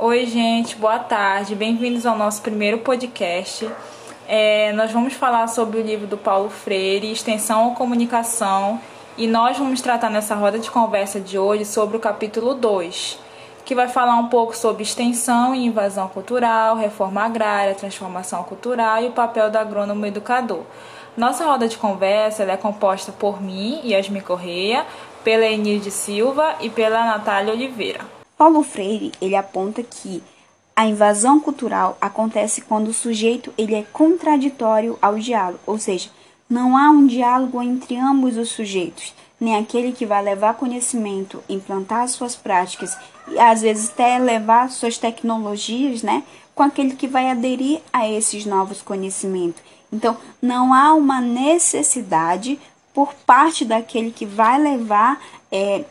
Oi, gente, boa tarde, bem-vindos ao nosso primeiro podcast. É, nós vamos falar sobre o livro do Paulo Freire, Extensão ou Comunicação, e nós vamos tratar nessa roda de conversa de hoje sobre o capítulo 2, que vai falar um pouco sobre extensão e invasão cultural, reforma agrária, transformação cultural e o papel do agrônomo educador. Nossa roda de conversa é composta por mim, Yasmin Correia, pela Enide Silva e pela Natália Oliveira. Paulo Freire, ele aponta que a invasão cultural acontece quando o sujeito ele é contraditório ao diálogo, ou seja, não há um diálogo entre ambos os sujeitos, nem aquele que vai levar conhecimento, implantar suas práticas e às vezes até levar suas tecnologias, né, com aquele que vai aderir a esses novos conhecimentos. Então, não há uma necessidade por parte daquele que vai levar é,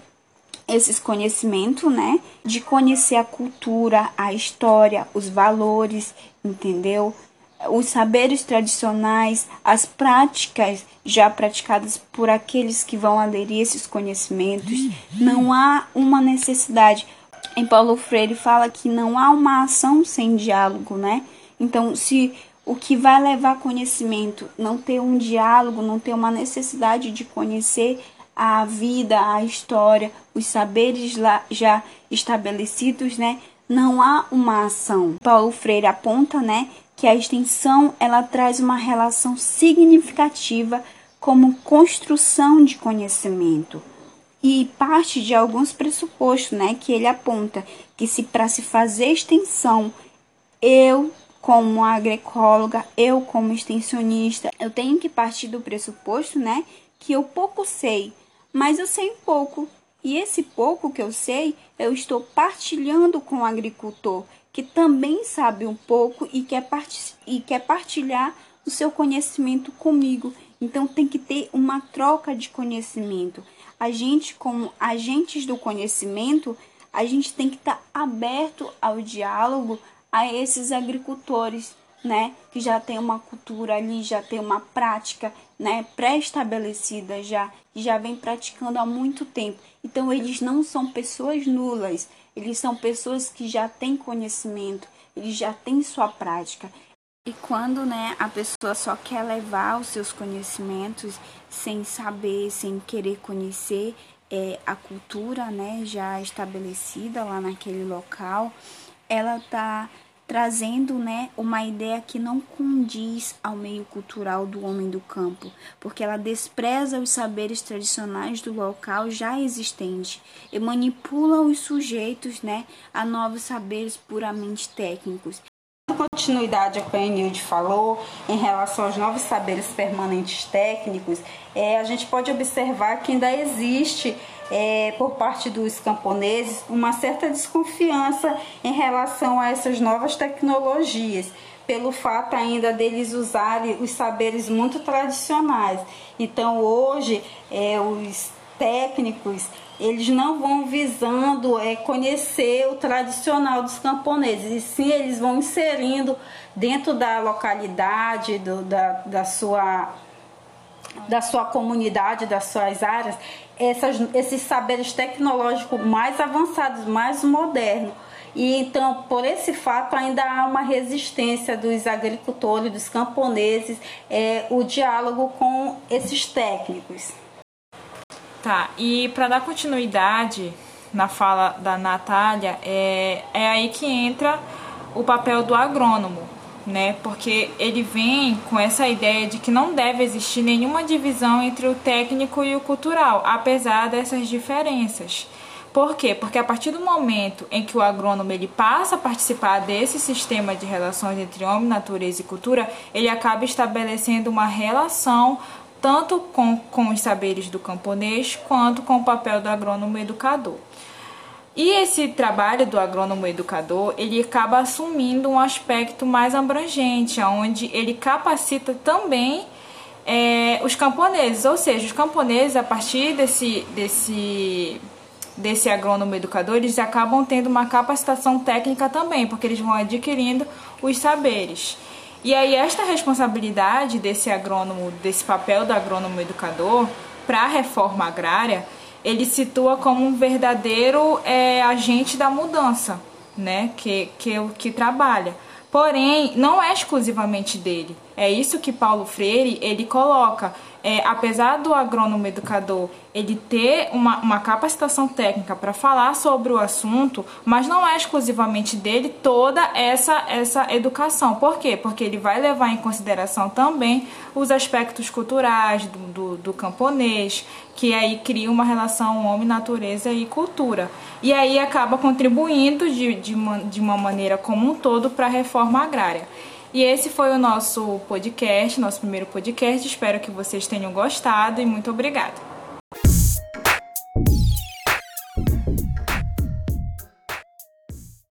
esses conhecimentos, né? De conhecer a cultura, a história, os valores, entendeu? Os saberes tradicionais, as práticas já praticadas por aqueles que vão aderir a esses conhecimentos. Não há uma necessidade. Em Paulo Freire fala que não há uma ação sem diálogo, né? Então, se o que vai levar conhecimento não ter um diálogo, não ter uma necessidade de conhecer a vida, a história, os saberes lá já estabelecidos, né? Não há uma ação. Paulo Freire aponta, né, que a extensão ela traz uma relação significativa como construção de conhecimento e parte de alguns pressupostos, né, que ele aponta que se para se fazer extensão, eu como agroecóloga, eu como extensionista, eu tenho que partir do pressuposto, né, que eu pouco sei mas eu sei pouco. E esse pouco que eu sei, eu estou partilhando com o agricultor, que também sabe um pouco e quer, e quer partilhar o seu conhecimento comigo. Então tem que ter uma troca de conhecimento. A gente, como agentes do conhecimento, a gente tem que estar aberto ao diálogo a esses agricultores né, que já tem uma cultura ali, já tem uma prática, né, pré-estabelecida já, que já vem praticando há muito tempo. Então eles não são pessoas nulas, eles são pessoas que já têm conhecimento, eles já têm sua prática. E quando, né, a pessoa só quer levar os seus conhecimentos sem saber, sem querer conhecer é, a cultura, né, já estabelecida lá naquele local, ela tá trazendo né, uma ideia que não condiz ao meio cultural do homem do campo, porque ela despreza os saberes tradicionais do local já existente e manipula os sujeitos né, a novos saberes puramente técnicos. Continuidade ao que a Enilde falou em relação aos novos saberes permanentes técnicos, é, a gente pode observar que ainda existe é, por parte dos camponeses uma certa desconfiança em relação a essas novas tecnologias, pelo fato ainda deles usarem os saberes muito tradicionais. Então hoje é, os técnicos eles não vão visando é, conhecer o tradicional dos camponeses, e sim eles vão inserindo dentro da localidade, do, da, da sua da sua comunidade, das suas áreas, essas, esses saberes tecnológicos mais avançados, mais modernos. E então, por esse fato, ainda há uma resistência dos agricultores, dos camponeses, é, o diálogo com esses técnicos. Tá, e para dar continuidade na fala da Natália, é, é aí que entra o papel do agrônomo né? Porque ele vem com essa ideia de que não deve existir nenhuma divisão entre o técnico e o cultural, apesar dessas diferenças. Por quê? Porque a partir do momento em que o agrônomo ele passa a participar desse sistema de relações entre homem, natureza e cultura, ele acaba estabelecendo uma relação tanto com, com os saberes do camponês quanto com o papel do agrônomo educador. E esse trabalho do agrônomo educador, ele acaba assumindo um aspecto mais abrangente, onde ele capacita também é, os camponeses, ou seja, os camponeses, a partir desse, desse, desse agrônomo educador, eles acabam tendo uma capacitação técnica também, porque eles vão adquirindo os saberes. E aí esta responsabilidade desse agrônomo, desse papel do agrônomo educador para a reforma agrária, ele situa como um verdadeiro é, agente da mudança, né, que, que, que trabalha. Porém, não é exclusivamente dele. É isso que Paulo Freire ele coloca. É, apesar do agrônomo educador ele ter uma, uma capacitação técnica para falar sobre o assunto, mas não é exclusivamente dele toda essa, essa educação. Por quê? Porque ele vai levar em consideração também os aspectos culturais do, do, do camponês, que aí cria uma relação homem-natureza e cultura. E aí acaba contribuindo de, de, uma, de uma maneira como um todo para a reforma agrária. E esse foi o nosso podcast, nosso primeiro podcast. Espero que vocês tenham gostado e muito obrigada.